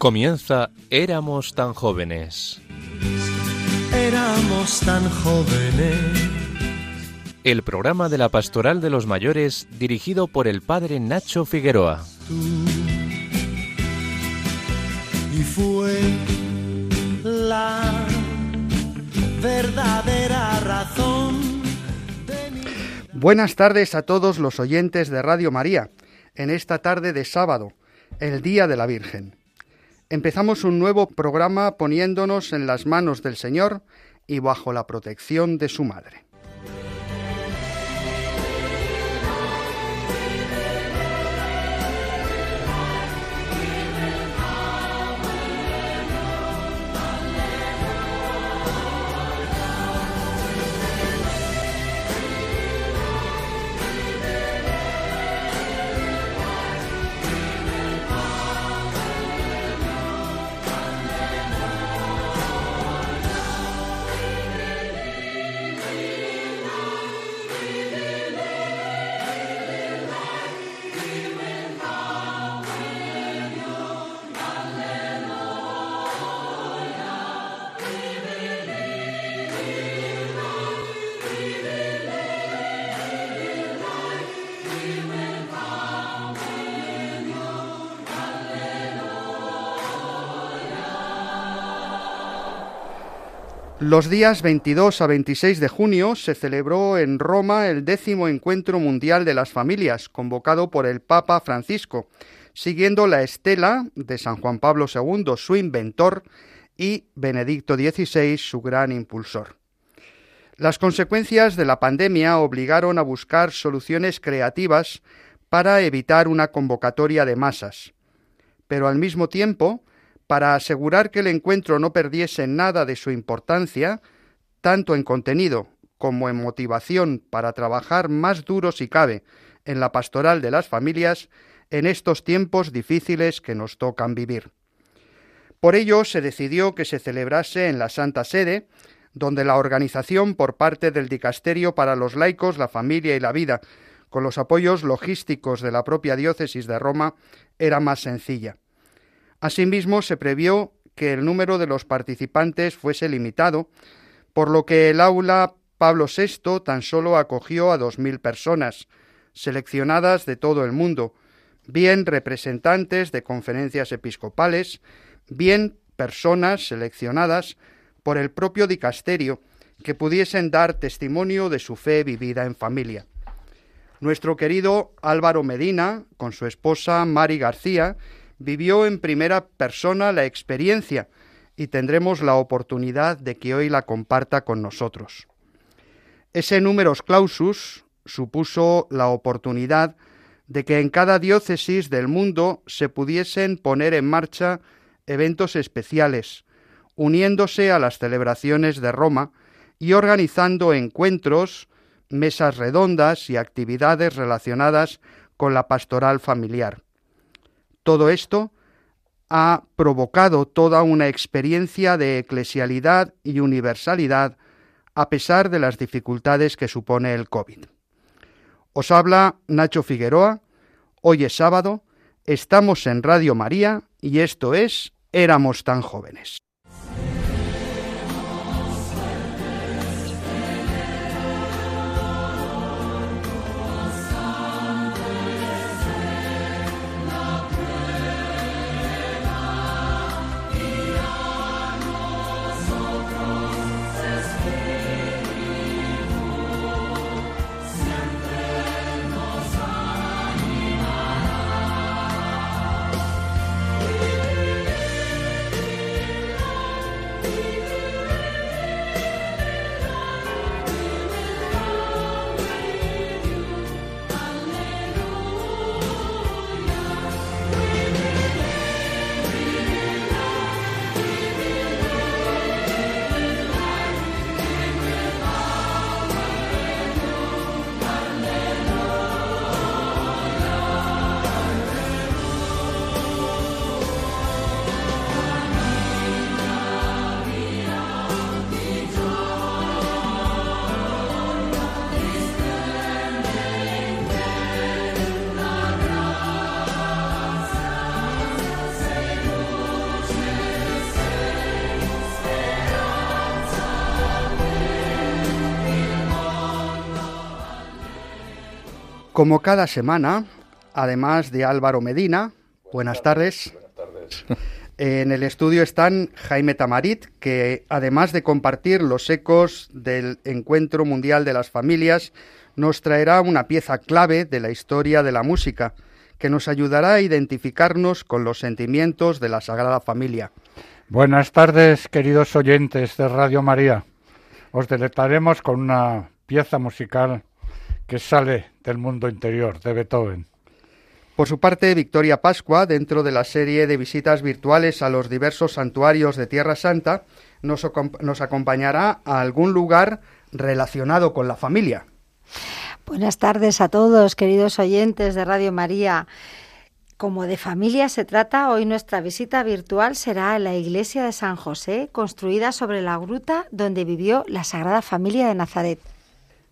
Comienza Éramos tan jóvenes. Éramos tan jóvenes. El programa de la Pastoral de los Mayores dirigido por el padre Nacho Figueroa. Y fue la verdadera razón. Buenas tardes a todos los oyentes de Radio María, en esta tarde de sábado, el Día de la Virgen. Empezamos un nuevo programa poniéndonos en las manos del Señor y bajo la protección de su Madre. Los días 22 a 26 de junio se celebró en Roma el décimo Encuentro Mundial de las Familias, convocado por el Papa Francisco, siguiendo la estela de San Juan Pablo II, su inventor, y Benedicto XVI, su gran impulsor. Las consecuencias de la pandemia obligaron a buscar soluciones creativas para evitar una convocatoria de masas. Pero al mismo tiempo, para asegurar que el encuentro no perdiese nada de su importancia, tanto en contenido como en motivación para trabajar más duro si cabe en la pastoral de las familias en estos tiempos difíciles que nos tocan vivir. Por ello se decidió que se celebrase en la Santa Sede, donde la organización por parte del Dicasterio para los laicos, la familia y la vida, con los apoyos logísticos de la propia diócesis de Roma, era más sencilla. Asimismo, se previó que el número de los participantes fuese limitado, por lo que el aula Pablo VI tan solo acogió a dos mil personas, seleccionadas de todo el mundo, bien representantes de conferencias episcopales, bien personas seleccionadas por el propio dicasterio que pudiesen dar testimonio de su fe vivida en familia. Nuestro querido Álvaro Medina, con su esposa Mari García, vivió en primera persona la experiencia y tendremos la oportunidad de que hoy la comparta con nosotros. Ese numerus clausus supuso la oportunidad de que en cada diócesis del mundo se pudiesen poner en marcha eventos especiales, uniéndose a las celebraciones de Roma y organizando encuentros, mesas redondas y actividades relacionadas con la pastoral familiar. Todo esto ha provocado toda una experiencia de eclesialidad y universalidad a pesar de las dificultades que supone el COVID. Os habla Nacho Figueroa, hoy es sábado, estamos en Radio María y esto es Éramos tan jóvenes. Como cada semana, además de Álvaro Medina, buenas tardes. Buenas tardes. En el estudio están Jaime Tamarit, que además de compartir los ecos del Encuentro Mundial de las Familias, nos traerá una pieza clave de la historia de la música, que nos ayudará a identificarnos con los sentimientos de la Sagrada Familia. Buenas tardes, queridos oyentes de Radio María. Os deleitaremos con una pieza musical que sale del mundo interior de Beethoven. Por su parte, Victoria Pascua, dentro de la serie de visitas virtuales a los diversos santuarios de Tierra Santa, nos, nos acompañará a algún lugar relacionado con la familia. Buenas tardes a todos, queridos oyentes de Radio María. Como de familia se trata, hoy nuestra visita virtual será a la iglesia de San José, construida sobre la gruta donde vivió la Sagrada Familia de Nazaret.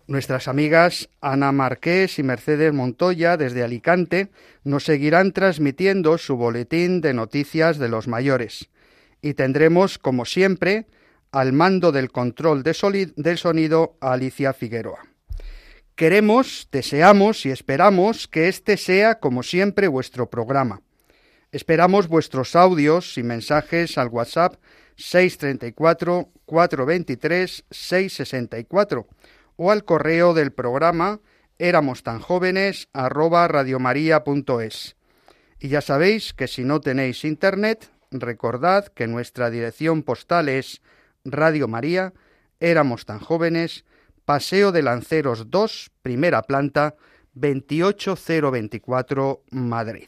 Nuestras amigas Ana Marqués y Mercedes Montoya desde Alicante nos seguirán transmitiendo su boletín de noticias de los mayores. Y tendremos, como siempre, al mando del control de del sonido a Alicia Figueroa. Queremos, deseamos y esperamos que este sea, como siempre, vuestro programa. Esperamos vuestros audios y mensajes al WhatsApp 634 423 664 o al correo del programa éramos tan jóvenes radiomaria.es. Y ya sabéis que si no tenéis internet, recordad que nuestra dirección postal es Radio María, éramos tan jóvenes, Paseo de Lanceros 2, primera planta, 28024, Madrid.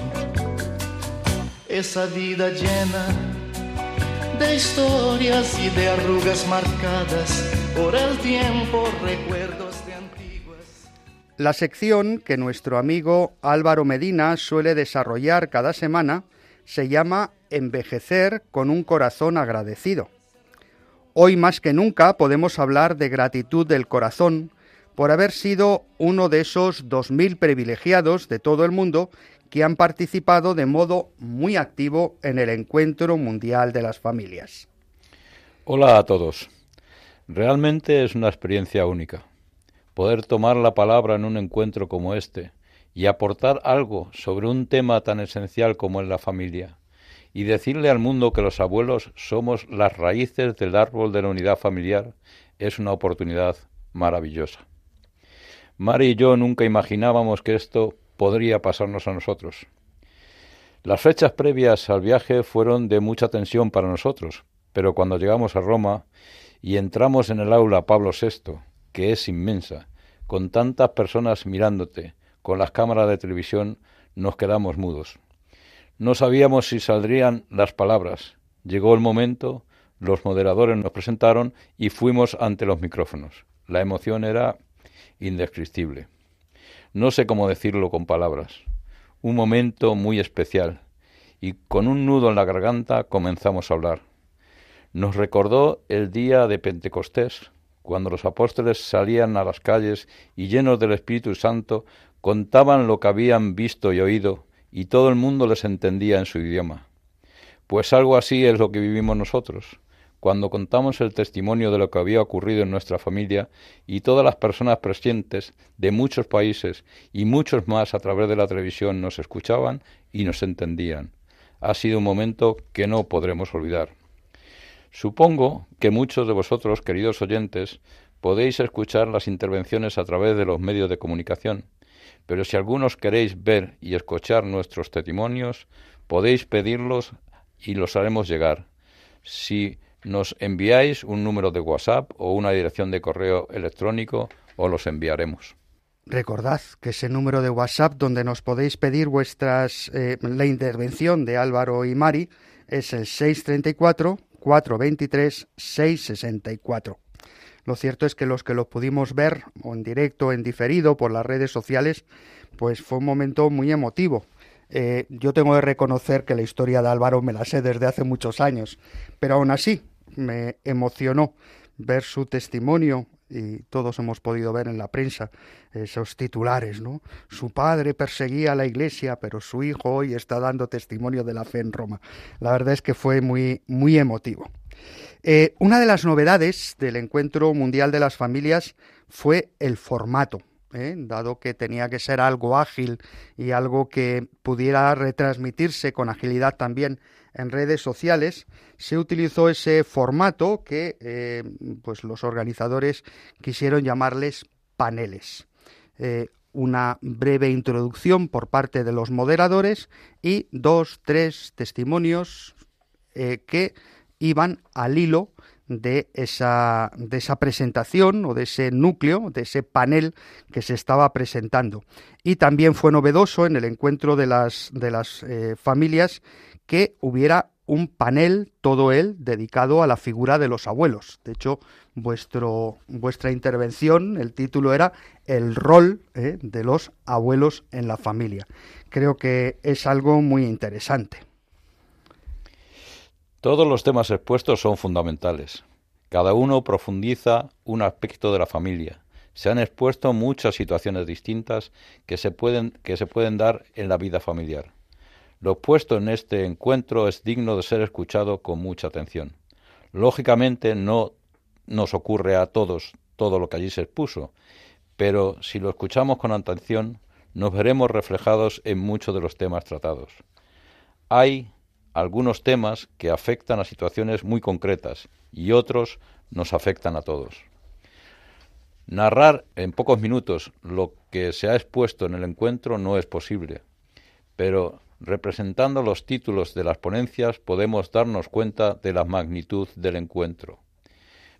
esa vida llena de historias y de arrugas marcadas por el tiempo, recuerdos de antiguas. La sección que nuestro amigo Álvaro Medina suele desarrollar cada semana se llama Envejecer con un corazón agradecido. Hoy más que nunca podemos hablar de gratitud del corazón por haber sido uno de esos dos mil privilegiados de todo el mundo que han participado de modo muy activo en el Encuentro Mundial de las Familias. Hola a todos. Realmente es una experiencia única. Poder tomar la palabra en un encuentro como este y aportar algo sobre un tema tan esencial como es la familia y decirle al mundo que los abuelos somos las raíces del árbol de la unidad familiar es una oportunidad maravillosa. Mari y yo nunca imaginábamos que esto podría pasarnos a nosotros. Las fechas previas al viaje fueron de mucha tensión para nosotros, pero cuando llegamos a Roma y entramos en el aula Pablo VI, que es inmensa, con tantas personas mirándote, con las cámaras de televisión, nos quedamos mudos. No sabíamos si saldrían las palabras. Llegó el momento, los moderadores nos presentaron y fuimos ante los micrófonos. La emoción era indescriptible. No sé cómo decirlo con palabras. Un momento muy especial. Y con un nudo en la garganta comenzamos a hablar. Nos recordó el día de Pentecostés, cuando los apóstoles salían a las calles y llenos del Espíritu Santo contaban lo que habían visto y oído, y todo el mundo les entendía en su idioma. Pues algo así es lo que vivimos nosotros cuando contamos el testimonio de lo que había ocurrido en nuestra familia y todas las personas presentes de muchos países y muchos más a través de la televisión nos escuchaban y nos entendían. Ha sido un momento que no podremos olvidar. Supongo que muchos de vosotros, queridos oyentes, podéis escuchar las intervenciones a través de los medios de comunicación, pero si algunos queréis ver y escuchar nuestros testimonios, podéis pedirlos y los haremos llegar. Si nos enviáis un número de WhatsApp o una dirección de correo electrónico o los enviaremos. Recordad que ese número de WhatsApp donde nos podéis pedir vuestras eh, la intervención de Álvaro y Mari es el 634 423 664. Lo cierto es que los que lo pudimos ver o en directo o en diferido por las redes sociales, pues fue un momento muy emotivo. Eh, yo tengo que reconocer que la historia de Álvaro me la sé desde hace muchos años, pero aún así me emocionó ver su testimonio y todos hemos podido ver en la prensa esos titulares, ¿no? Su padre perseguía a la iglesia, pero su hijo hoy está dando testimonio de la fe en Roma. La verdad es que fue muy, muy emotivo. Eh, una de las novedades del Encuentro Mundial de las Familias fue el formato. ¿Eh? dado que tenía que ser algo ágil y algo que pudiera retransmitirse con agilidad también en redes sociales, se utilizó ese formato que eh, pues los organizadores quisieron llamarles paneles. Eh, una breve introducción por parte de los moderadores y dos, tres testimonios que iban al hilo de esa, de esa presentación o de ese núcleo, de ese panel que se estaba presentando. Y también fue novedoso en el encuentro de las, de las familias que hubiera un panel, todo él, dedicado a la figura de los abuelos. De hecho, vuestro, vuestra intervención, el título era El rol eh, de los abuelos en la familia. Creo que es algo muy interesante. Todos los temas expuestos son fundamentales. Cada uno profundiza un aspecto de la familia. Se han expuesto muchas situaciones distintas que se pueden, que se pueden dar en la vida familiar. Lo puesto en este encuentro es digno de ser escuchado con mucha atención. Lógicamente no nos ocurre a todos todo lo que allí se expuso, pero si lo escuchamos con atención, nos veremos reflejados en muchos de los temas tratados. Hay algunos temas que afectan a situaciones muy concretas y otros nos afectan a todos. Narrar en pocos minutos lo que se ha expuesto en el encuentro no es posible, pero representando los títulos de las ponencias, podemos darnos cuenta de la magnitud del encuentro.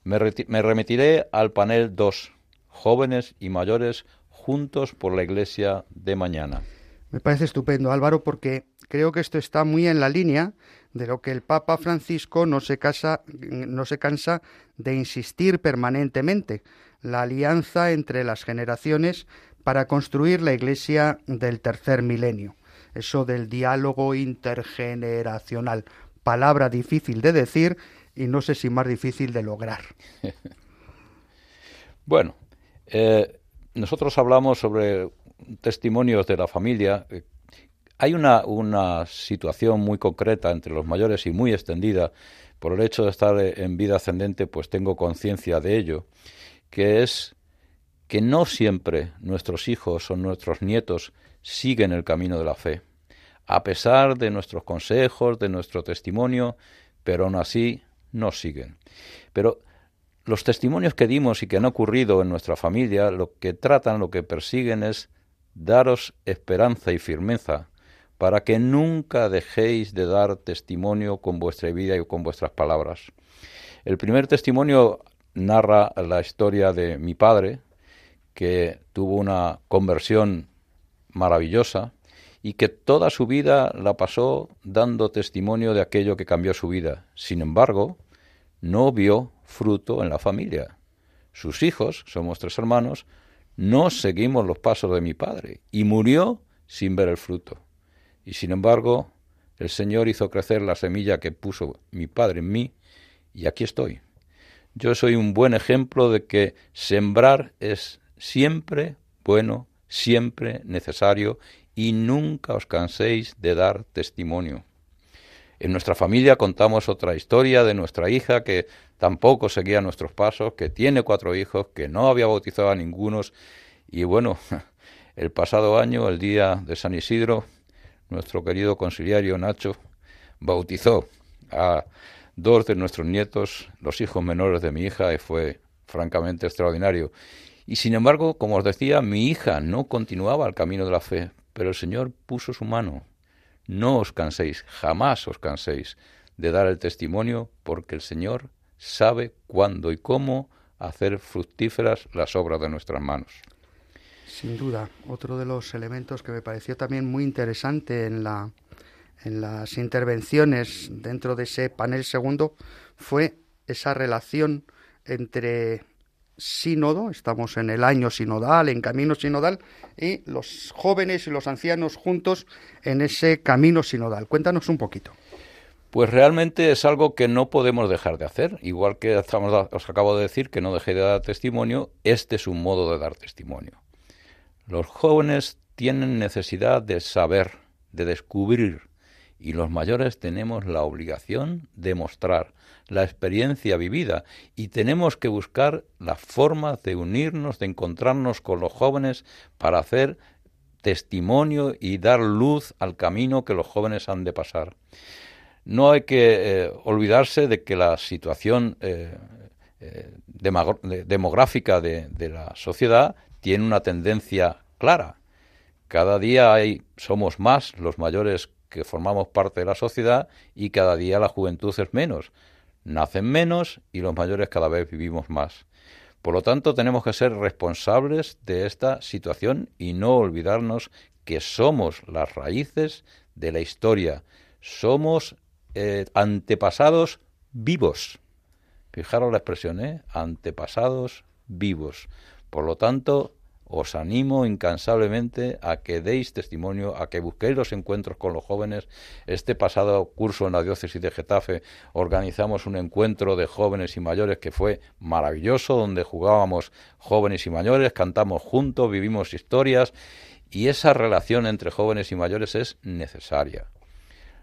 Me, remitiré al panel 2, jóvenes y mayores juntos por la Iglesia de mañana. Me parece estupendo, Álvaro, porque creo que esto está muy en la línea de lo que el Papa Francisco no se, no se cansa de insistir permanentemente, la alianza entre las generaciones para construir la Iglesia del tercer milenio eso del diálogo intergeneracional. Palabra difícil de decir y no sé si más difícil de lograr. bueno, eh, nosotros hablamos sobre testimonios de la familia. Hay una, una situación muy concreta entre los mayores y muy extendida. Por el hecho de estar en vida ascendente, pues tengo conciencia de ello, que es que no siempre nuestros hijos o nuestros nietos siguen el camino de la fe, a pesar de nuestros consejos, de nuestro testimonio, pero aún así no siguen. Pero los testimonios que dimos y que han ocurrido en nuestra familia, lo que tratan, lo que persiguen es daros esperanza y firmeza para que nunca dejéis de dar testimonio con vuestra vida y con vuestras palabras. El primer testimonio narra la historia de mi padre, que tuvo una conversión maravillosa y que toda su vida la pasó dando testimonio de aquello que cambió su vida. Sin embargo, no vio fruto en la familia. Sus hijos, somos tres hermanos, no seguimos los pasos de mi padre y murió sin ver el fruto. Y sin embargo, el Señor hizo crecer la semilla que puso mi padre en mí y aquí estoy. Yo soy un buen ejemplo de que sembrar es siempre bueno siempre necesario y nunca os canséis de dar testimonio. En nuestra familia contamos otra historia de nuestra hija que tampoco seguía nuestros pasos, que tiene cuatro hijos, que no había bautizado a ningunos y bueno, el pasado año, el día de San Isidro, nuestro querido conciliario Nacho bautizó a dos de nuestros nietos, los hijos menores de mi hija, y fue francamente extraordinario. Y sin embargo, como os decía, mi hija no continuaba el camino de la fe, pero el Señor puso su mano. No os canséis, jamás os canséis de dar el testimonio, porque el Señor sabe cuándo y cómo hacer fructíferas las obras de nuestras manos. Sin duda, otro de los elementos que me pareció también muy interesante en, la, en las intervenciones dentro de ese panel segundo fue esa relación entre sínodo, estamos en el año sinodal, en camino sinodal, y los jóvenes y los ancianos juntos en ese camino sinodal. Cuéntanos un poquito. Pues realmente es algo que no podemos dejar de hacer. Igual que os acabo de decir que no dejé de dar testimonio, este es un modo de dar testimonio. Los jóvenes tienen necesidad de saber, de descubrir, y los mayores tenemos la obligación de mostrar la experiencia vivida y tenemos que buscar la forma de unirnos, de encontrarnos con los jóvenes para hacer testimonio y dar luz al camino que los jóvenes han de pasar. No hay que eh, olvidarse de que la situación eh, eh, demográfica de, de, la sociedad tiene una tendencia clara. Cada día hay, somos más los mayores que formamos parte de la sociedad y cada día la juventud es menos. Nacen menos y los mayores cada vez vivimos más. Por lo tanto, tenemos que ser responsables de esta situación y no olvidarnos que somos las raíces de la historia. Somos eh, antepasados vivos. Fijaros la expresión, ¿eh? Antepasados vivos. Por lo tanto, os animo incansablemente a que deis testimonio, a que busquéis los encuentros con los jóvenes. Este pasado curso en la diócesis de Getafe organizamos un encuentro de jóvenes y mayores que fue maravilloso, donde jugábamos jóvenes y mayores, cantamos juntos, vivimos historias y esa relación entre jóvenes y mayores es necesaria.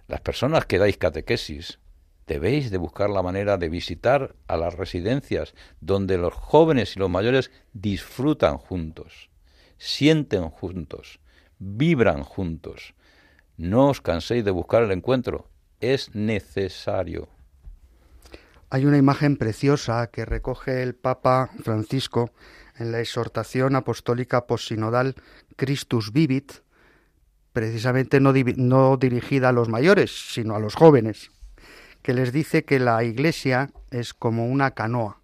Las personas que dais catequesis, debéis de buscar la manera de visitar a las residencias donde los jóvenes y los mayores disfrutan juntos, sienten juntos, vibran juntos. No os canséis de buscar el encuentro, es necesario. Hay una imagen preciosa que recoge el Papa Francisco en la exhortación apostólica posinodal Christus Vivit, precisamente no, no dirigida a los mayores, sino a los jóvenes, que les dice que la Iglesia es como una canoa,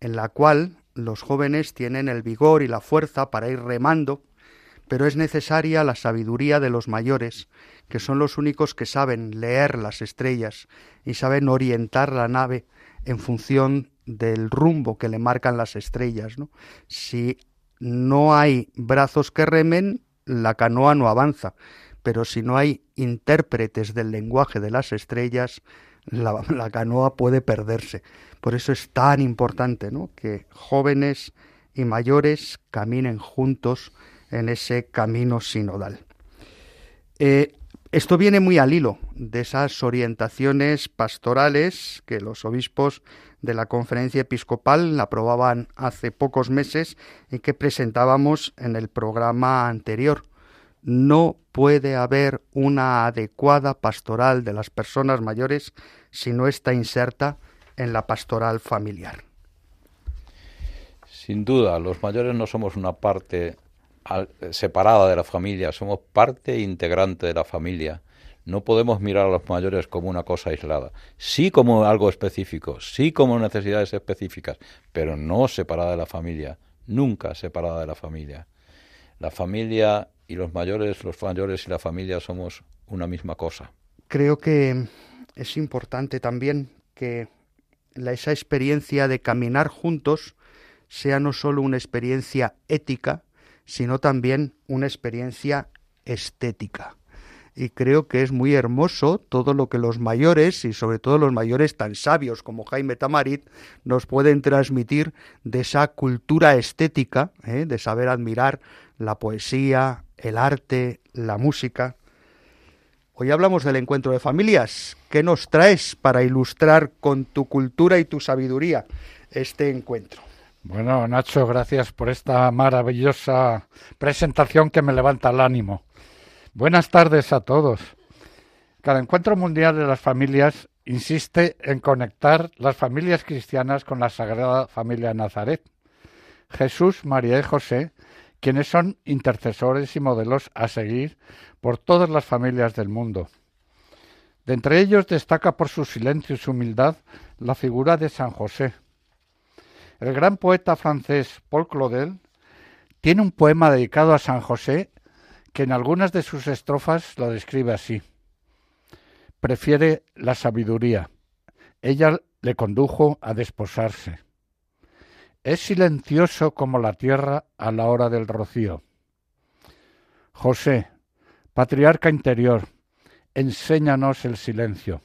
en la cual los jóvenes tienen el vigor y la fuerza para ir remando, pero es necesaria la sabiduría de los mayores, que son los únicos que saben leer las estrellas y saben orientar la nave en función del rumbo que le marcan las estrellas. Si no hay brazos que remen, la canoa no avanza, pero si no hay intérpretes del lenguaje de las estrellas, la, canoa puede perderse. Por eso es tan importante ¿no? que jóvenes y mayores caminen juntos en ese camino sinodal. Eh, esto viene muy al hilo de esas orientaciones pastorales que los obispos de la conferencia episcopal aprobaban hace pocos meses y que presentábamos en el programa anterior. No puede haber una adecuada pastoral de las personas mayores si no está inserta en la pastoral familiar. Sin duda, los mayores no somos una parte separada de la familia, somos parte integrante de la familia no podemos mirar a los mayores como una cosa aislada. Sí como algo específico, sí como necesidades específicas, pero no separada de la familia, nunca separada de la familia. La familia y los mayores, los mayores y la familia somos una misma cosa. Creo que es importante también que esa experiencia de caminar juntos sea no solo una experiencia ética, sino también una experiencia estética y creo que es muy hermoso todo lo que los mayores y sobre todo los mayores tan sabios como Jaime Tamarit nos pueden transmitir de esa cultura estética, ¿eh? de saber admirar la poesía, el arte, la música. Hoy hablamos del encuentro de familias. ¿Qué nos traes para ilustrar con tu cultura y tu sabiduría este encuentro? Bueno, Nacho, gracias por esta maravillosa presentación que me levanta el ánimo. Buenas tardes a todos. Cada encuentro mundial de las familias insiste en conectar las familias cristianas con la Sagrada Familia de Nazaret. Jesús, María y José, quienes son intercesores y modelos a seguir por todas las familias del mundo. De entre ellos destaca por su silencio y su humildad la figura de San José. El gran poeta francés Paul Claudel Tiene un poema dedicado a San José que en algunas de sus estrofas lo describe así. Prefiere la sabiduría. Ella le condujo a desposarse. Es silencioso como la tierra a la hora del rocío. José, patriarca interior, enséñanos el silencio.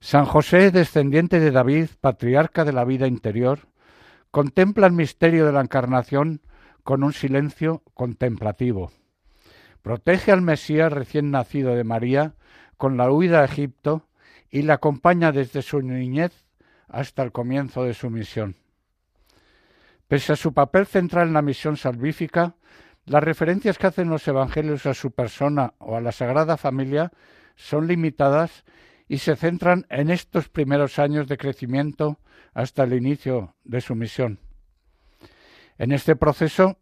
San José, descendiente de David, patriarca de la vida interior, contempla el misterio de la encarnación con un silencio contemplativo. Protege al Mesías recién nacido de María con la huida a Egipto y la acompaña desde su niñez hasta el comienzo de su misión. Pese a su papel central en la misión salvífica, las referencias que hacen los evangelios a su persona o a la Sagrada Familia son limitadas y se centran en estos primeros años de crecimiento hasta el inicio de su misión. En este proceso,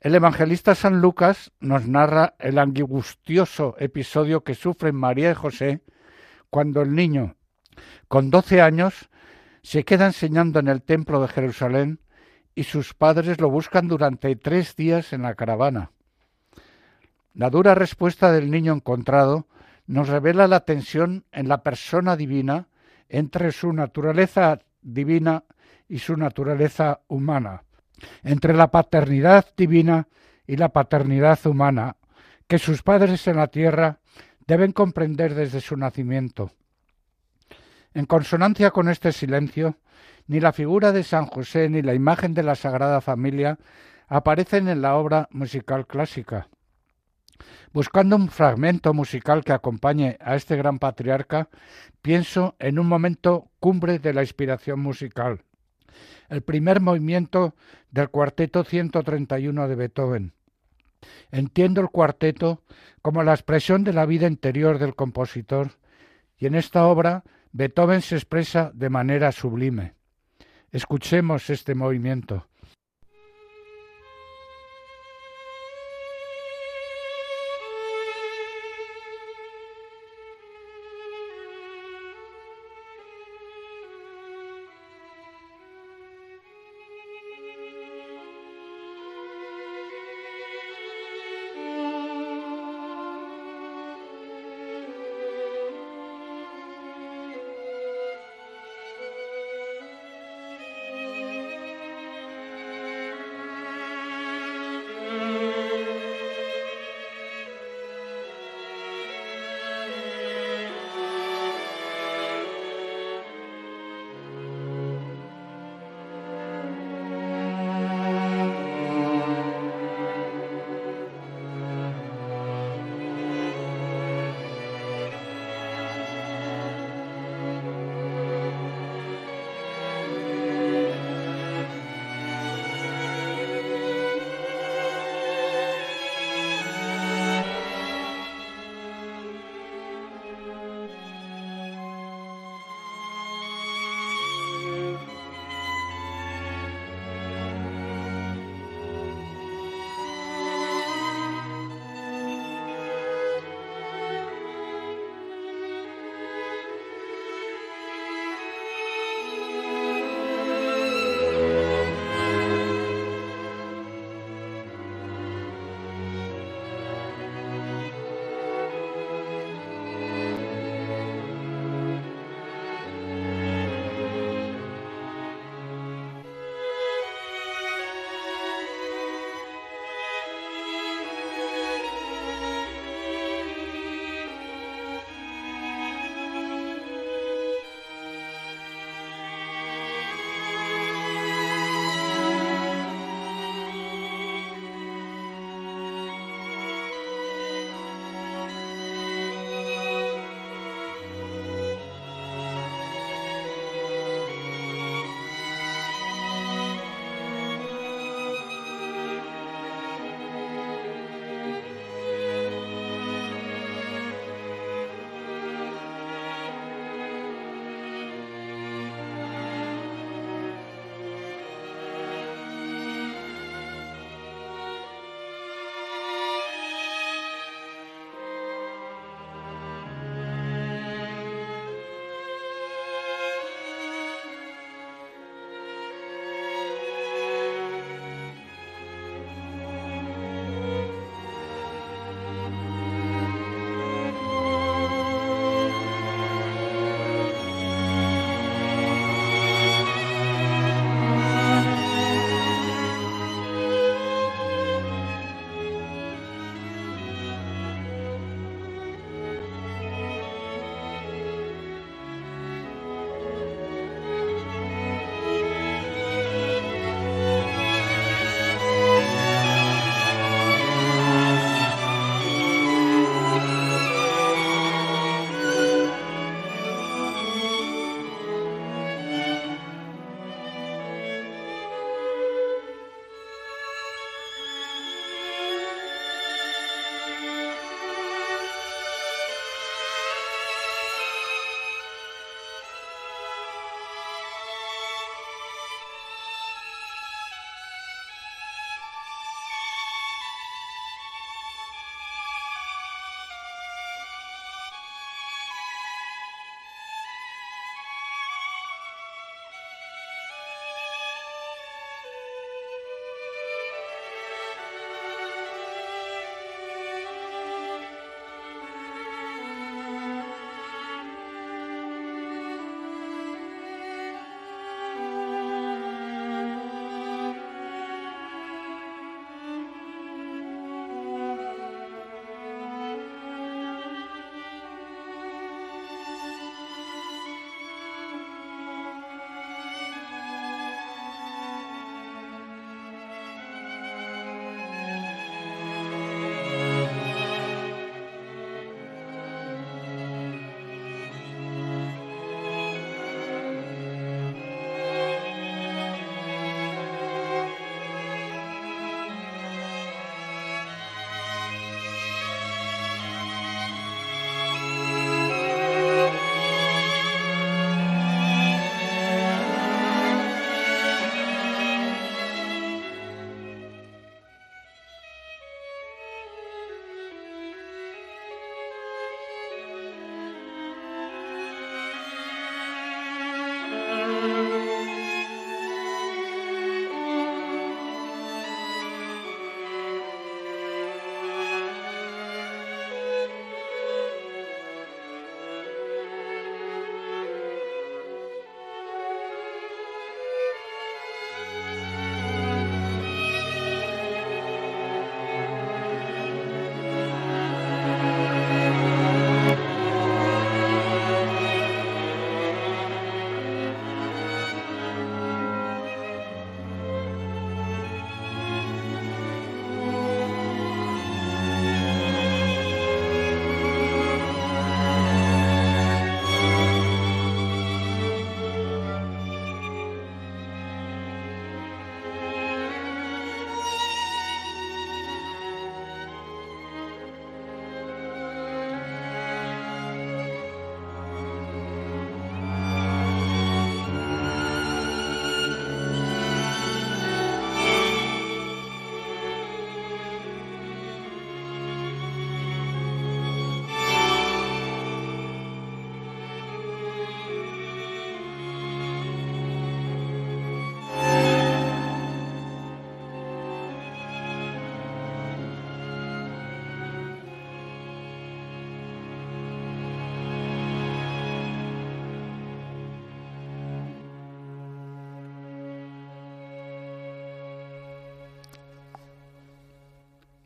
el evangelista San Lucas nos narra el angustioso episodio que sufren María y José cuando el niño, con doce años, se queda enseñando en el templo de Jerusalén y sus padres lo buscan durante tres días en la caravana. La dura respuesta del niño encontrado nos revela la tensión en la persona divina entre su naturaleza divina y su naturaleza humana, entre la paternidad divina y la paternidad humana, que sus padres en la tierra deben comprender desde su nacimiento. En consonancia con este silencio, ni la figura de San José ni la imagen de la Sagrada Familia aparecen en la obra musical clásica. Buscando un fragmento musical que acompañe a este gran patriarca, pienso en un momento cumbre de la inspiración musical, el primer movimiento del cuarteto 131 de Beethoven. Entiendo el cuarteto como la expresión de la vida interior del compositor, y en esta obra Beethoven se expresa de manera sublime. Escuchemos este movimiento.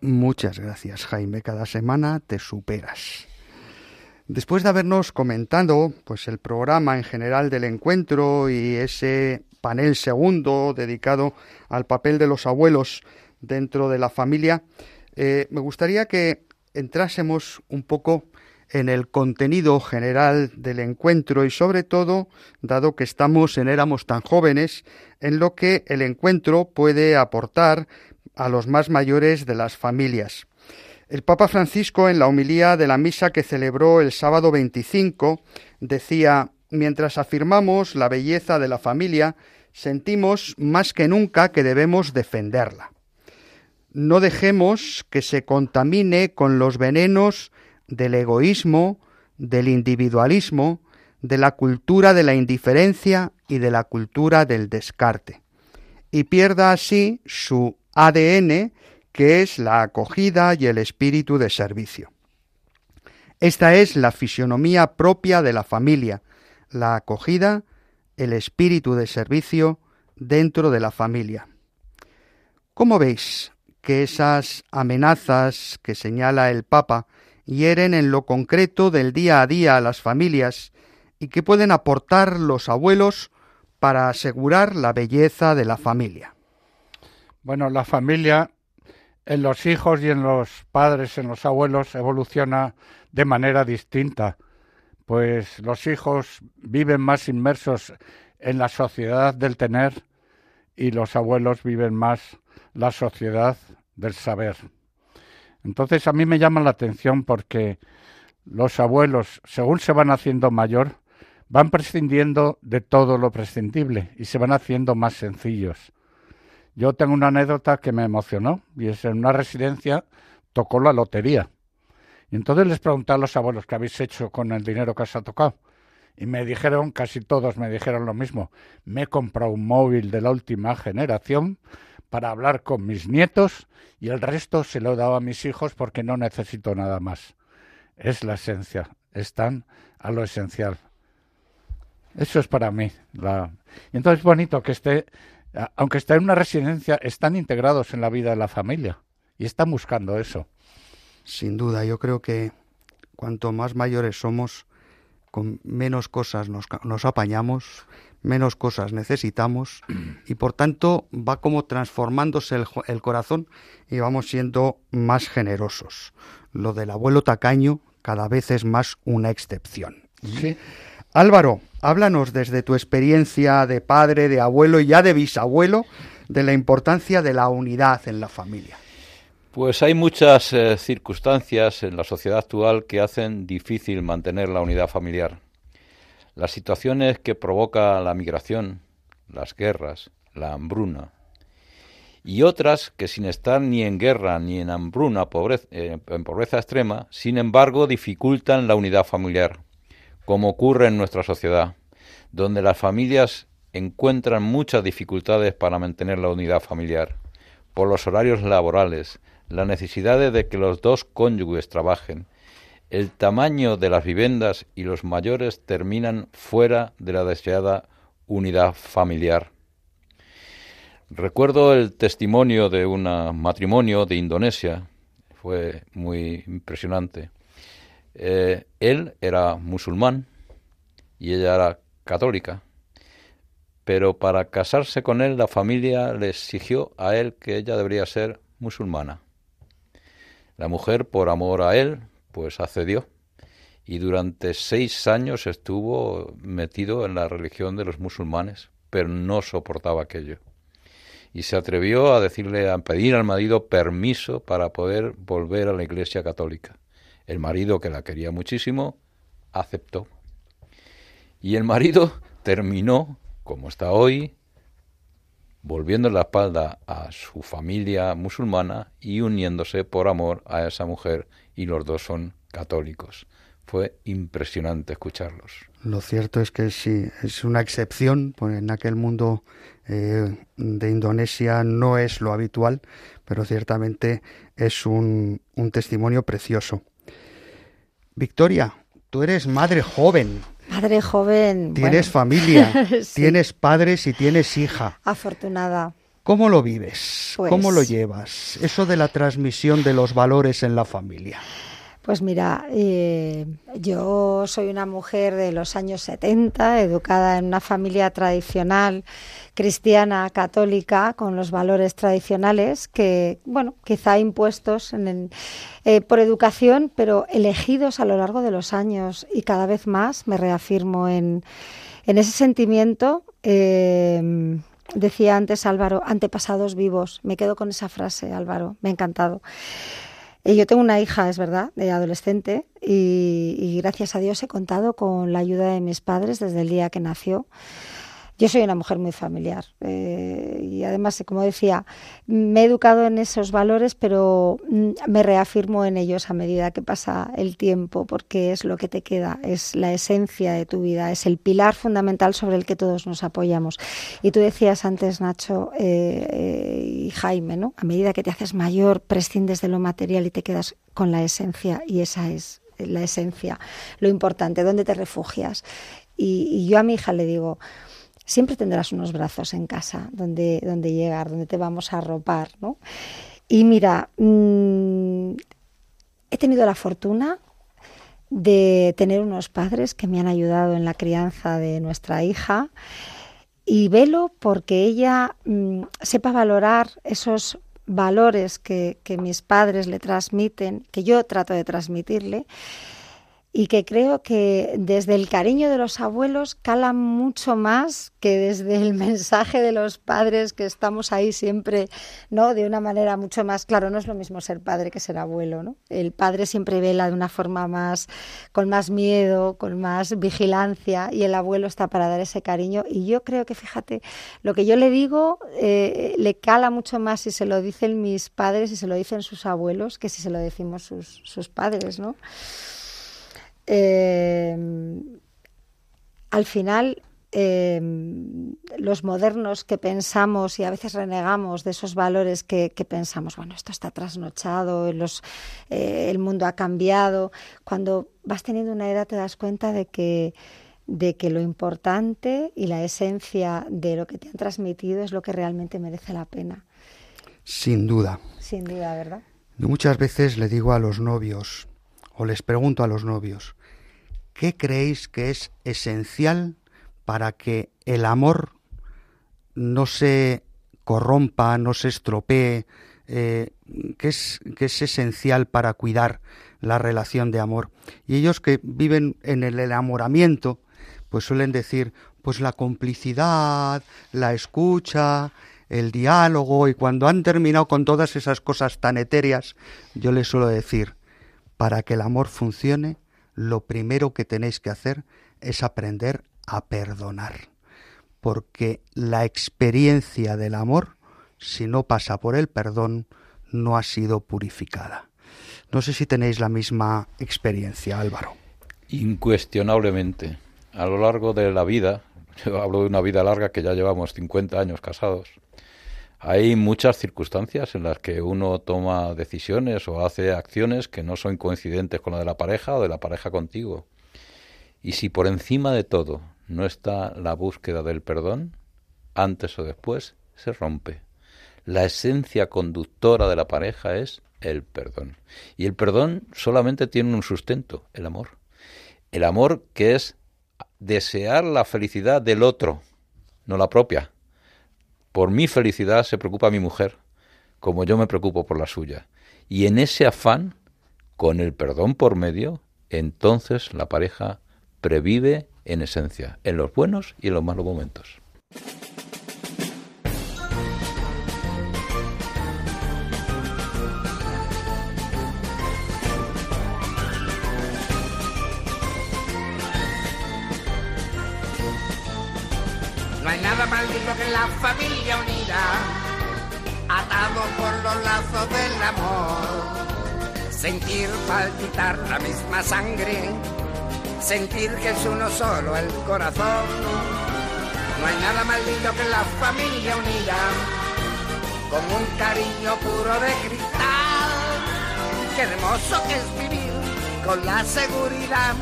Muchas gracias, Jaime. Cada semana te superas. Después de habernos comentado pues el programa en general del encuentro y ese panel segundo dedicado al papel de los abuelos dentro de la familia, eh, me gustaría que entrásemos un poco en el contenido general del encuentro y sobre todo, dado que estamos en éramos tan jóvenes, en lo que el encuentro puede aportar a los más mayores de las familias. El Papa Francisco, en la homilía de la misa que celebró el sábado 25, decía, mientras afirmamos la belleza de la familia, sentimos más que nunca que debemos defenderla. No dejemos que se contamine con los venenos del egoísmo, del individualismo, de la cultura de la indiferencia y de la cultura del descarte, y pierda así su ADN que es la acogida y el espíritu de servicio. Esta es la fisionomía propia de la familia, la acogida, el espíritu de servicio dentro de la familia. ¿Cómo veis que esas amenazas que señala el Papa hieren en lo concreto del día a día a las familias y que pueden aportar los abuelos para asegurar la belleza de la familia? Bueno, la familia en los hijos y en los padres, en los abuelos, evoluciona de manera distinta, pues los hijos viven más inmersos en la sociedad del tener y los abuelos viven más la sociedad del saber. Entonces a mí me llama la atención porque los abuelos, según se van haciendo mayor, van prescindiendo de todo lo prescindible y se van haciendo más sencillos. Yo tengo una anécdota que me emocionó y es en una residencia tocó la lotería. Y entonces les pregunté a los abuelos qué habéis hecho con el dinero que os ha tocado. Y me dijeron, casi todos me dijeron lo mismo, me he comprado un móvil de la última generación para hablar con mis nietos y el resto se lo he dado a mis hijos porque no necesito nada más. Es la esencia, están a lo esencial. Eso es para mí. La... Entonces es bonito que esté aunque estén en una residencia, están integrados en la vida de la familia y están buscando eso. Sin duda, yo creo que cuanto más mayores somos, con menos cosas nos, nos apañamos, menos cosas necesitamos y por tanto va como transformándose el, el, corazón y vamos siendo más generosos. Lo del abuelo tacaño cada vez es más una excepción. Sí. Álvaro, háblanos desde tu experiencia de padre, de abuelo y ya de bisabuelo de la importancia de la unidad en la familia. Pues hay muchas eh, circunstancias en la sociedad actual que hacen difícil mantener la unidad familiar. Las situaciones que provoca la migración, las guerras, la hambruna, y otras que sin estar ni en guerra ni en hambruna, eh, en pobreza extrema, sin embargo dificultan la unidad familiar como ocurre en nuestra sociedad, donde las familias encuentran muchas dificultades para mantener la unidad familiar, por los horarios laborales, la necesidad de que los dos cónyuges trabajen, el tamaño de las viviendas y los mayores terminan fuera de la deseada unidad familiar. Recuerdo el testimonio de un matrimonio de Indonesia, fue muy impresionante. Eh, él era musulmán y ella era católica, pero para casarse con él la familia le exigió a él que ella debería ser musulmana. La mujer, por amor a él, pues accedió y durante seis años estuvo metido en la religión de los musulmanes, pero no soportaba aquello. Y se atrevió a decirle, a pedir al marido permiso para poder volver a la iglesia católica. El marido, que la quería muchísimo, aceptó. Y el marido terminó, como está hoy, volviendo la espalda a su familia musulmana y uniéndose por amor a esa mujer, y los dos son católicos. Fue impresionante escucharlos. Lo cierto es que sí, es una excepción, pues en aquel mundo eh, de Indonesia no es lo habitual, pero ciertamente es un, un testimonio precioso. Victoria, tú eres madre joven. Madre joven. Tienes familia, tienes padres y tienes hija. Afortunada. ¿Cómo lo vives? ¿Cómo lo Pues- llevas? Eso de la transmisión de los valores en la familia. Pues mira, eh, yo soy una mujer de los años 70, educada en una familia tradicional cristiana, católica, con los valores tradicionales que, bueno, quizá impuestos en el- eh, por educación, pero elegidos a lo largo de los años y cada vez más me reafirmo en, ese sentimiento. eh, decía antes Álvaro, antepasados vivos. Me quedo con esa frase, Álvaro, me ha encantado. Eh, Yo tengo una hija, es verdad, de adolescente y gracias a Dios he contado con la ayuda de mis padres desde el día que nació. Yo soy una mujer muy familiar eh, y además, como decía, me he educado en esos valores, pero mm, me reafirmo en ellos a medida que pasa el tiempo, porque es lo que te queda, es la esencia de tu vida, es el pilar fundamental sobre el que todos nos apoyamos. Y tú decías antes, Nacho eh, eh, y Jaime, ¿no? A medida que te haces mayor, prescindes de lo material y te quedas con la esencia, y esa es la esencia, lo importante, dónde te refugias. Y, y yo a mi hija le digo, siempre tendrás unos brazos en casa donde, donde llegar, donde te vamos a arropar, ¿no? Y mira, mm, he tenido la fortuna de tener unos padres que me han ayudado en la crianza de nuestra hija y velo porque ella mm, sepa valorar esos valores que, que mis padres le transmiten, que yo trato de transmitirle, y que creo que desde el cariño de los abuelos cala mucho más que desde el mensaje de los padres que estamos ahí siempre, ¿no? De una manera mucho más, claro, no es lo mismo ser padre que ser abuelo, ¿no? El padre siempre vela de una forma más, con más miedo, con más vigilancia y el abuelo está para dar ese cariño y yo creo que, fíjate, lo que yo le digo eh, le cala mucho más si se lo dicen mis padres, si se lo dicen sus abuelos, que si se lo decimos sus, sus padres, ¿no? Eh, al final, eh, los modernos que pensamos y a veces renegamos de esos valores que, que pensamos, bueno, esto está trasnochado, los, eh, el mundo ha cambiado. Cuando vas teniendo una edad te das cuenta de que, de que lo importante y la esencia de lo que te han transmitido es lo que realmente merece la pena. Sin duda. Sin duda, ¿verdad? Yo muchas veces le digo a los novios, o les pregunto a los novios, ¿qué creéis que es esencial para que el amor no se corrompa, no se estropee? Eh, ¿qué, es, ¿Qué es esencial para cuidar la relación de amor? Y ellos que viven en el enamoramiento, pues suelen decir, pues la complicidad, la escucha, el diálogo, y cuando han terminado con todas esas cosas tan etéreas, yo les suelo decir, para que el amor funcione, lo primero que tenéis que hacer es aprender a perdonar. Porque la experiencia del amor, si no pasa por el perdón, no ha sido purificada. No sé si tenéis la misma experiencia, Álvaro. Incuestionablemente. A lo largo de la vida, yo hablo de una vida larga que ya llevamos 50 años casados, hay muchas circunstancias en las que uno toma decisiones o hace acciones que no son coincidentes con la de la pareja o de la pareja contigo. Y si por encima de todo no está la búsqueda del perdón, antes o después se rompe. La esencia conductora de la pareja es el perdón. Y el perdón solamente tiene un sustento, el amor. El amor que es desear la felicidad del otro, no la propia. Por mi felicidad se preocupa mi mujer, como yo me preocupo por la suya. Y en ese afán, con el perdón por medio, entonces la pareja previve en esencia, en los buenos y en los malos momentos. No hay nada más lindo que la familia unida, atado por los lazos del amor. Sentir palpitar la misma sangre, sentir que es uno solo el corazón. No hay nada más lindo que la familia unida, con un cariño puro de cristal. Qué hermoso que es vivir con la seguridad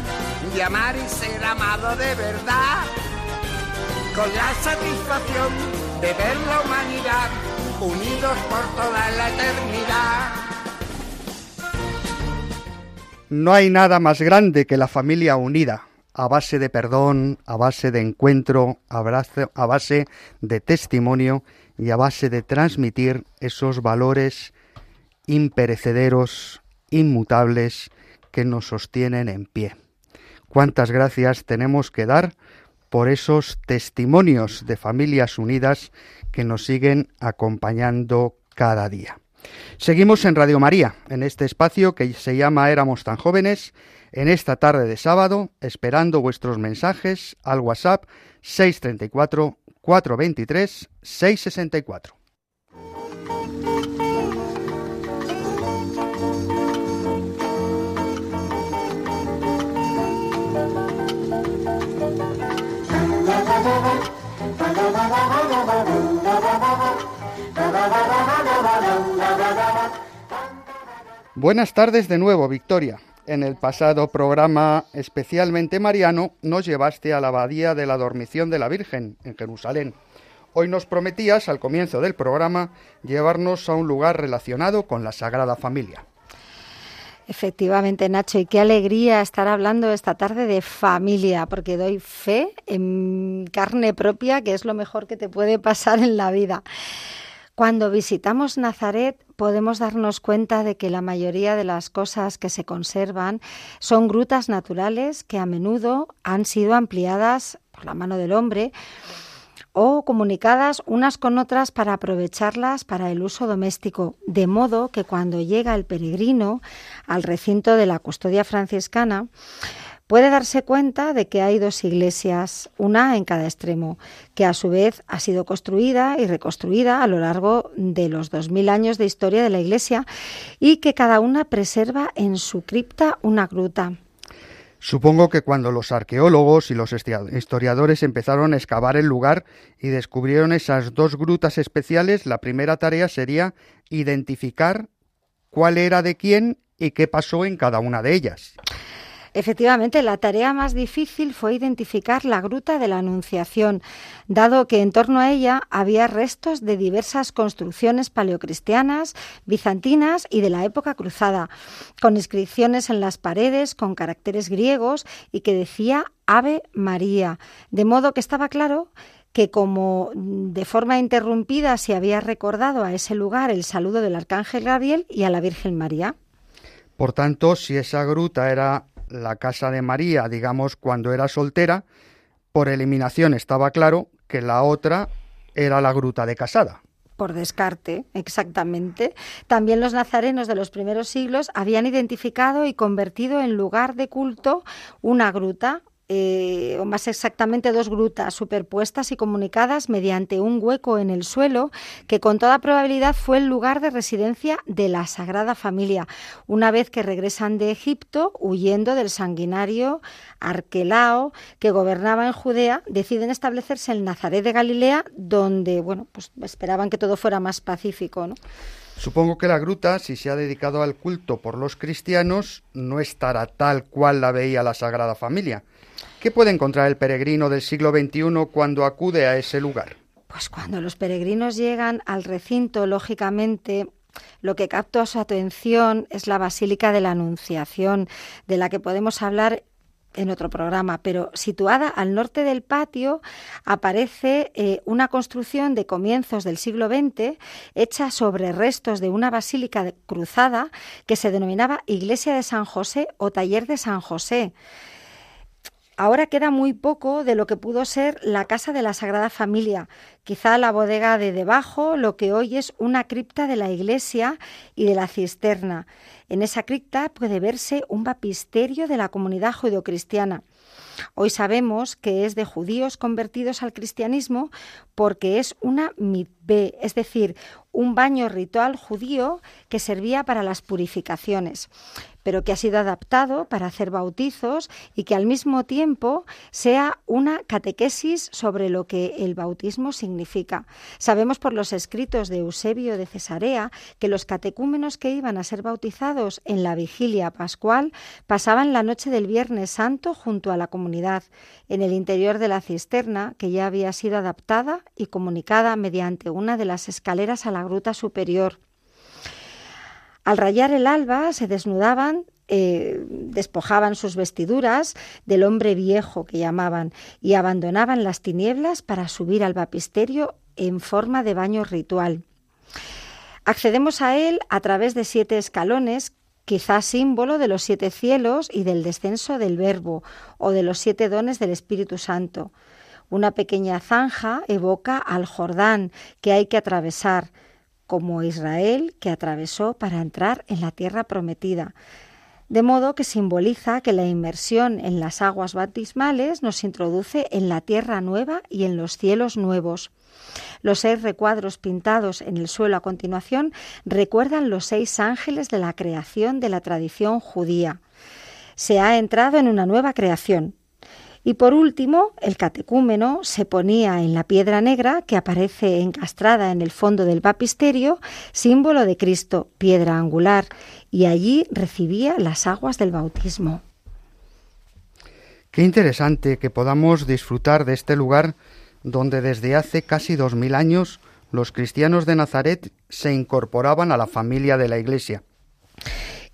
de amar y ser amado de verdad con la satisfacción de ver la humanidad unidos por toda la eternidad. No hay nada más grande que la familia unida, a base de perdón, a base de encuentro, a base de testimonio y a base de transmitir esos valores imperecederos, inmutables, que nos sostienen en pie. Cuántas gracias tenemos que dar por esos testimonios de familias unidas que nos siguen acompañando cada día. Seguimos en Radio María, en este espacio que se llama Éramos tan jóvenes, en esta tarde de sábado, esperando vuestros mensajes al WhatsApp 634 423 664. Buenas tardes de nuevo, Victoria. En el pasado programa especialmente mariano nos llevaste a la abadía de la Dormición de la Virgen en Jerusalén. Hoy nos prometías al comienzo del programa llevarnos a un lugar relacionado con la Sagrada Familia. Efectivamente, Nacho, y qué alegría estar hablando esta tarde de familia, porque doy fe en carne propia, que es lo mejor que te puede pasar en la vida. Cuando visitamos Nazaret podemos darnos cuenta de que la mayoría de las cosas que se conservan son grutas naturales que a menudo han sido ampliadas por la mano del hombre o comunicadas unas con otras para aprovecharlas para el uso doméstico, de modo que cuando llega el peregrino al recinto de la custodia franciscana, puede darse cuenta de que hay dos iglesias, una en cada extremo, que a su vez ha sido construida y reconstruida a lo largo de los dos mil años de historia de la iglesia y que cada una preserva en su cripta una gruta. Supongo que cuando los arqueólogos y los historiadores empezaron a excavar el lugar y descubrieron esas dos grutas especiales, la primera tarea sería identificar cuál era de quién y qué pasó en cada una de ellas. Efectivamente, la tarea más difícil fue identificar la gruta de la Anunciación, dado que en torno a ella había restos de diversas construcciones paleocristianas, bizantinas y de la época cruzada, con inscripciones en las paredes con caracteres griegos y que decía Ave María, de modo que estaba claro que como de forma interrumpida se había recordado a ese lugar el saludo del Arcángel Gabriel y a la Virgen María. Por tanto, si esa gruta era la casa de María, digamos, cuando era soltera, por eliminación estaba claro que la otra era la gruta de casada. Por descarte, exactamente. También los nazarenos de los primeros siglos habían identificado y convertido en lugar de culto una gruta eh, o más exactamente dos grutas superpuestas y comunicadas mediante un hueco en el suelo que con toda probabilidad fue el lugar de residencia de la Sagrada Familia, una vez que regresan de Egipto huyendo del sanguinario Arquelao que gobernaba en Judea, deciden establecerse en Nazaret de Galilea, donde bueno, pues esperaban que todo fuera más pacífico. Supongo que la gruta, si se ha dedicado al culto por los cristianos, no estará tal cual la veía la Sagrada Familia. ¿Qué puede encontrar el peregrino del siglo XXI cuando acude a ese lugar? Pues cuando los peregrinos llegan al recinto, lógicamente lo que capta su atención es la Basílica de la Anunciación, de la que podemos hablar en otro programa, pero situada al norte del patio aparece eh, una construcción de comienzos del siglo XX hecha sobre restos de una basílica cruzada que se denominaba Iglesia de San José o Taller de San José. Ahora queda muy poco de lo que pudo ser la casa de la Sagrada Familia, quizá la bodega de debajo, lo que hoy es una cripta de la iglesia y de la cisterna. En esa cripta puede verse un bapisterio de la comunidad judeocristiana. Hoy sabemos que es de judíos convertidos al cristianismo porque es una mitbe, es decir, un baño ritual judío que servía para las purificaciones. Pero que ha sido adaptado para hacer bautizos y que al mismo tiempo sea una catequesis sobre lo que el bautismo significa. Sabemos por los escritos de Eusebio de Cesarea que los catecúmenos que iban a ser bautizados en la vigilia pascual pasaban la noche del Viernes Santo junto a la comunidad, en el interior de la cisterna que ya había sido adaptada y comunicada mediante una de las escaleras a la gruta superior. Al rayar el alba se desnudaban eh, despojaban sus vestiduras del hombre viejo que llamaban y abandonaban las tinieblas para subir al bapisterio en forma de baño ritual. Accedemos a él a través de siete escalones, quizás símbolo de los siete cielos y del descenso del Verbo o de los siete dones del Espíritu Santo. Una pequeña zanja evoca al Jordán que hay que atravesar, como Israel que atravesó para entrar en la tierra prometida. De modo que simboliza que la inmersión en las aguas bautismales nos introduce en la tierra nueva y en los cielos nuevos. Los seis recuadros pintados en el suelo a continuación recuerdan los seis ángeles de la creación de la tradición judía. Se ha entrado en una nueva creación, y por último, el catecúmeno se ponía en la piedra negra que aparece encastrada en el fondo del bapisterio, símbolo de Cristo, piedra angular, y allí recibía las aguas del bautismo. Qué interesante que podamos disfrutar de este lugar donde desde hace casi dos mil años los cristianos de Nazaret se incorporaban a la familia de la Iglesia.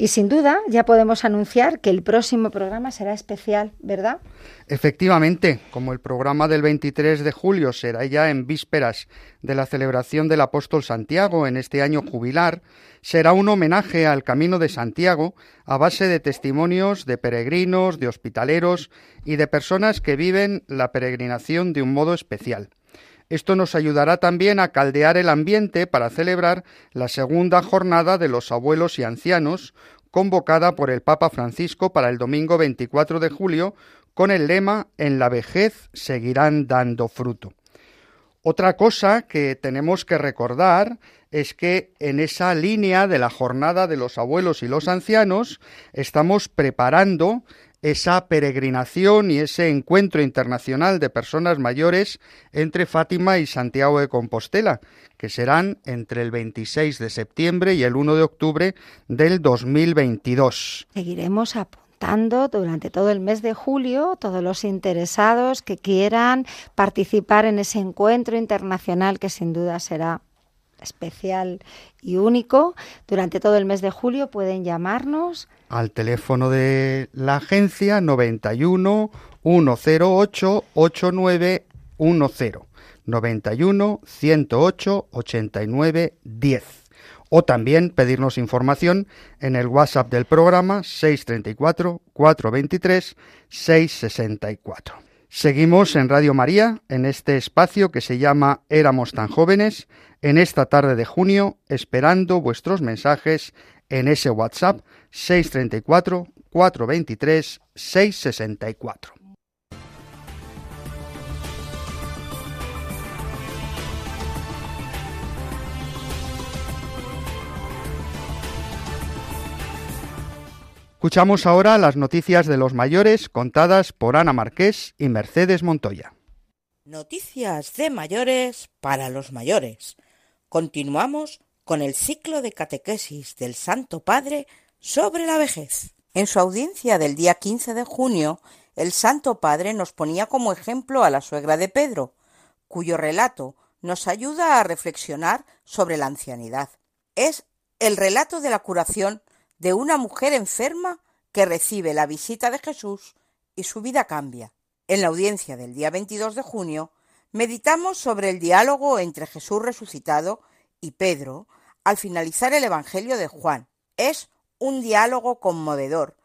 Y sin duda ya podemos anunciar que el próximo programa será especial, ¿verdad? Efectivamente, como el programa del 23 de julio será ya en vísperas de la celebración del apóstol Santiago en este año jubilar, será un homenaje al Camino de Santiago a base de testimonios de peregrinos, de hospitaleros y de personas que viven la peregrinación de un modo especial. Esto nos ayudará también a caldear el ambiente para celebrar la segunda jornada de los abuelos y ancianos, convocada por el Papa Francisco para el domingo 24 de julio, con el lema En la vejez seguirán dando fruto. Otra cosa que tenemos que recordar es que en esa línea de la jornada de los abuelos y los ancianos estamos preparando esa peregrinación y ese encuentro internacional de personas mayores entre Fátima y Santiago de Compostela, que serán entre el 26 de septiembre y el 1 de octubre del 2022. Seguiremos apuntando durante todo el mes de julio todos los interesados que quieran participar en ese encuentro internacional que sin duda será especial y único. Durante todo el mes de julio pueden llamarnos al teléfono de la agencia 91 108 8910 91 108 89 10 o también pedirnos información en el WhatsApp del programa 634 423 664. Seguimos en Radio María, en este espacio que se llama Éramos tan jóvenes, en esta tarde de junio, esperando vuestros mensajes en ese WhatsApp 634 423 664. Escuchamos ahora las noticias de los mayores contadas por Ana Marqués y Mercedes Montoya. Noticias de mayores para los mayores. Continuamos con el ciclo de catequesis del Santo Padre sobre la vejez. En su audiencia del día 15 de junio, el Santo Padre nos ponía como ejemplo a la suegra de Pedro, cuyo relato nos ayuda a reflexionar sobre la ancianidad. Es el relato de la curación de una mujer enferma que recibe la visita de Jesús y su vida cambia. En la audiencia del día 22 de junio, meditamos sobre el diálogo entre Jesús resucitado y Pedro al finalizar el Evangelio de Juan. Es un diálogo conmovedor,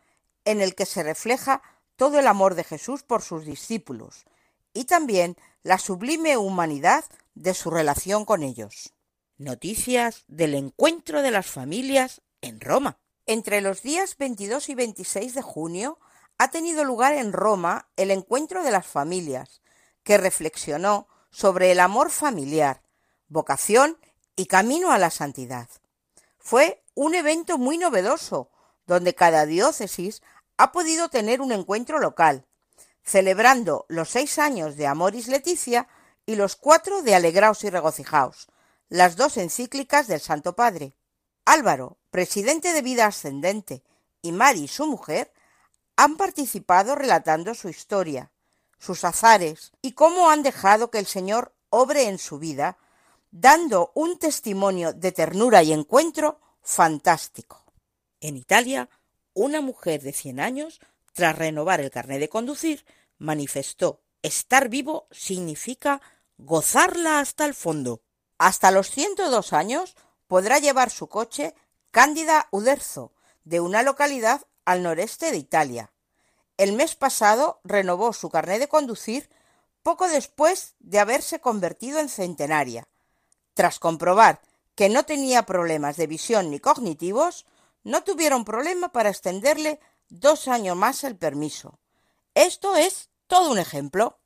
en el que se refleja todo el amor de Jesús por sus discípulos y también la sublime humanidad de su relación con ellos. Noticias del encuentro de las familias en Roma. Entre los días 22 y 26 de junio ha tenido lugar en Roma el encuentro de las familias, que reflexionó sobre el amor familiar, vocación y camino a la santidad. Fue un evento muy novedoso, donde cada diócesis ha podido tener un encuentro local, celebrando los seis años de Amoris Leticia y los cuatro de Alegraos y Regocijaos, las dos encíclicas del Santo Padre. Álvaro, presidente de Vida Ascendente, y Mari, su mujer, han participado relatando su historia, sus azares y cómo han dejado que el Señor obre en su vida, dando un testimonio de ternura y encuentro fantástico. En Italia, una mujer de cien años, tras renovar el carnet de conducir, manifestó estar vivo significa gozarla hasta el fondo. Hasta los 102 años podrá llevar su coche Cándida Uderzo, de una localidad al noreste de Italia. El mes pasado renovó su carnet de conducir poco después de haberse convertido en centenaria. Tras comprobar que no tenía problemas de visión ni cognitivos, no tuvieron problema para extenderle dos años más el permiso. Esto es todo un ejemplo.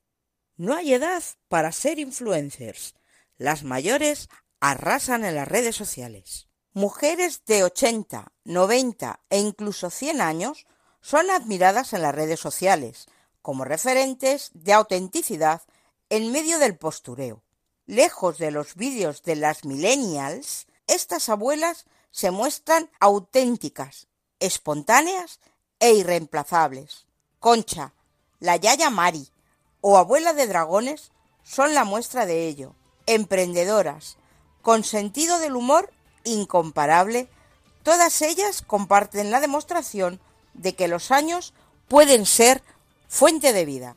No hay edad para ser influencers. Las mayores arrasan en las redes sociales. Mujeres de 80, 90 e incluso 100 años son admiradas en las redes sociales como referentes de autenticidad en medio del postureo. Lejos de los vídeos de las millennials, estas abuelas se muestran auténticas, espontáneas e irreemplazables. Concha, la Yaya Mari o abuela de dragones son la muestra de ello. Emprendedoras, con sentido del humor incomparable, todas ellas comparten la demostración de que los años pueden ser fuente de vida.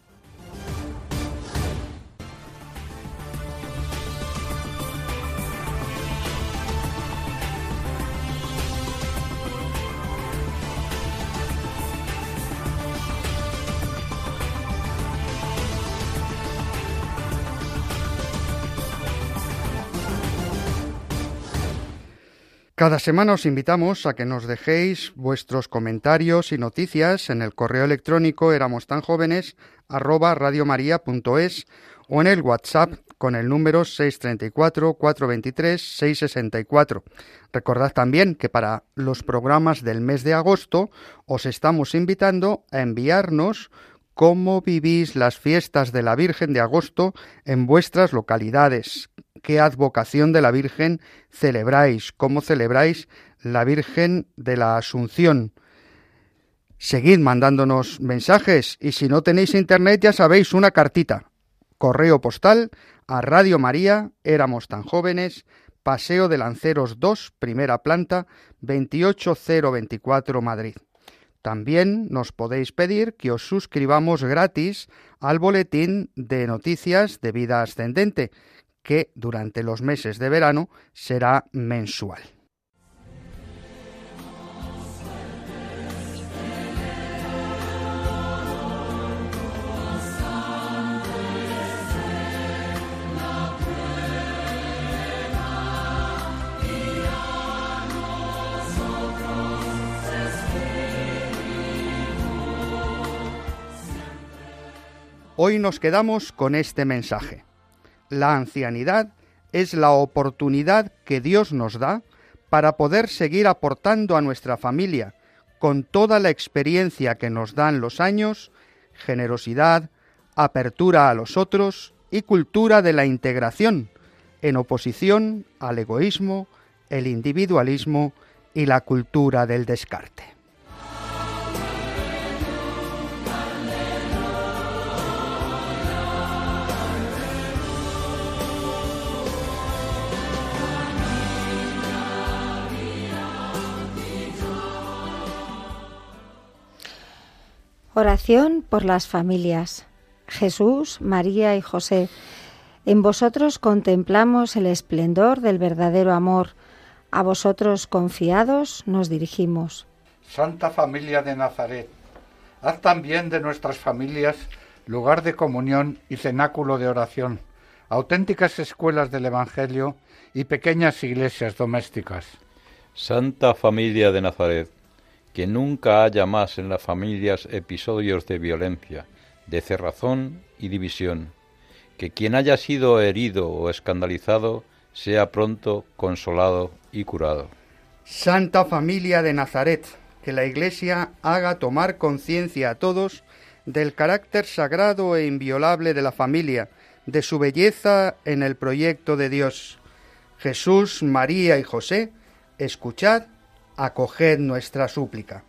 Cada semana os invitamos a que nos dejéis vuestros comentarios y noticias en el correo electrónico éramos tan jóvenes arroba radiomaria.es o en el WhatsApp con el número 634-423-664. Recordad también que para los programas del mes de agosto os estamos invitando a enviarnos cómo vivís las fiestas de la Virgen de agosto en vuestras localidades, qué advocación de la Virgen celebráis, cómo celebráis la Virgen de la Asunción. Seguid mandándonos mensajes y si no tenéis internet ya sabéis una cartita. Correo postal a Radio María, éramos tan jóvenes, Paseo de Lanceros 2, primera planta, 28024 Madrid. También nos podéis pedir que os suscribamos gratis al boletín de noticias de vida ascendente, que durante los meses de verano será mensual. Hoy nos quedamos con este mensaje. La ancianidad es la oportunidad que Dios nos da para poder seguir aportando a nuestra familia, con toda la experiencia que nos dan los años, generosidad, apertura a los otros y cultura de la integración, en oposición al egoísmo, el individualismo y la cultura del descarte. Oración por las familias. Jesús, María y José, en vosotros contemplamos el esplendor del verdadero amor. A vosotros confiados nos dirigimos. Santa Familia de Nazaret, haz también de nuestras familias lugar de comunión y cenáculo de oración, auténticas escuelas del Evangelio y pequeñas iglesias domésticas. Santa Familia de Nazaret, que nunca haya más en las familias episodios de violencia, de cerrazón y división, que quien haya sido herido o escandalizado sea pronto consolado y curado. Santa Familia de Nazaret, que la Iglesia haga tomar conciencia a todos del carácter sagrado e inviolable de la familia, de su belleza en el proyecto de Dios. Jesús, María y José, escuchad, acoged nuestra súplica.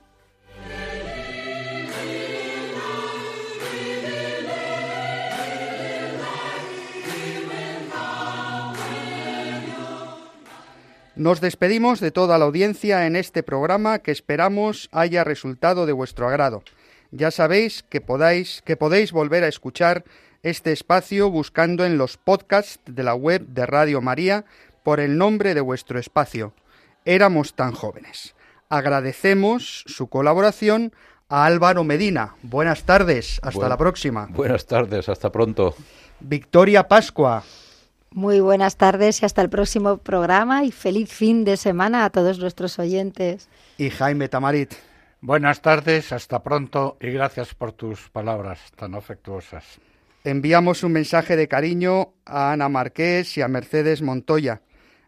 Nos despedimos de toda la audiencia en este programa que esperamos haya resultado de vuestro agrado. Ya sabéis que podáis que podéis volver a escuchar este espacio buscando en los podcasts de la web de Radio María por el nombre de vuestro espacio. Éramos tan jóvenes. Agradecemos su colaboración a Álvaro Medina. Buenas tardes, hasta la próxima. Buenas tardes, hasta pronto. Victoria Pascua. Muy buenas tardes y hasta el próximo programa y feliz fin de semana a todos nuestros oyentes. Y Jaime Tamarit. Buenas tardes, hasta pronto y gracias por tus palabras tan afectuosas. Enviamos un mensaje de cariño a Ana Marqués y a Mercedes Montoya.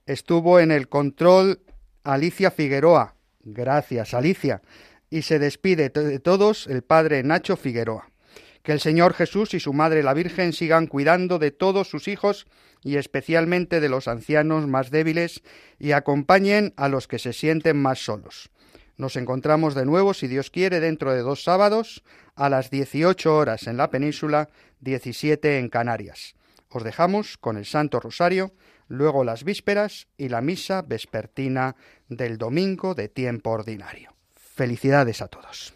Estuvo en el control Alicia Figueroa. Gracias, Alicia. Y se despide de todos el padre Nacho Figueroa. Que el Señor Jesús y su Madre la Virgen sigan cuidando de todos sus hijos y especialmente de los ancianos más débiles y acompañen a los que se sienten más solos. Nos encontramos de nuevo, si Dios quiere, dentro de dos sábados a las 18 horas en la península, 17 en Canarias. Os dejamos con el Santo Rosario, luego las vísperas y la misa vespertina del domingo de tiempo ordinario. Felicidades a todos.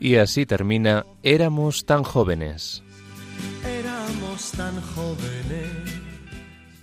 Y así termina Éramos tan jóvenes. Éramos tan jóvenes.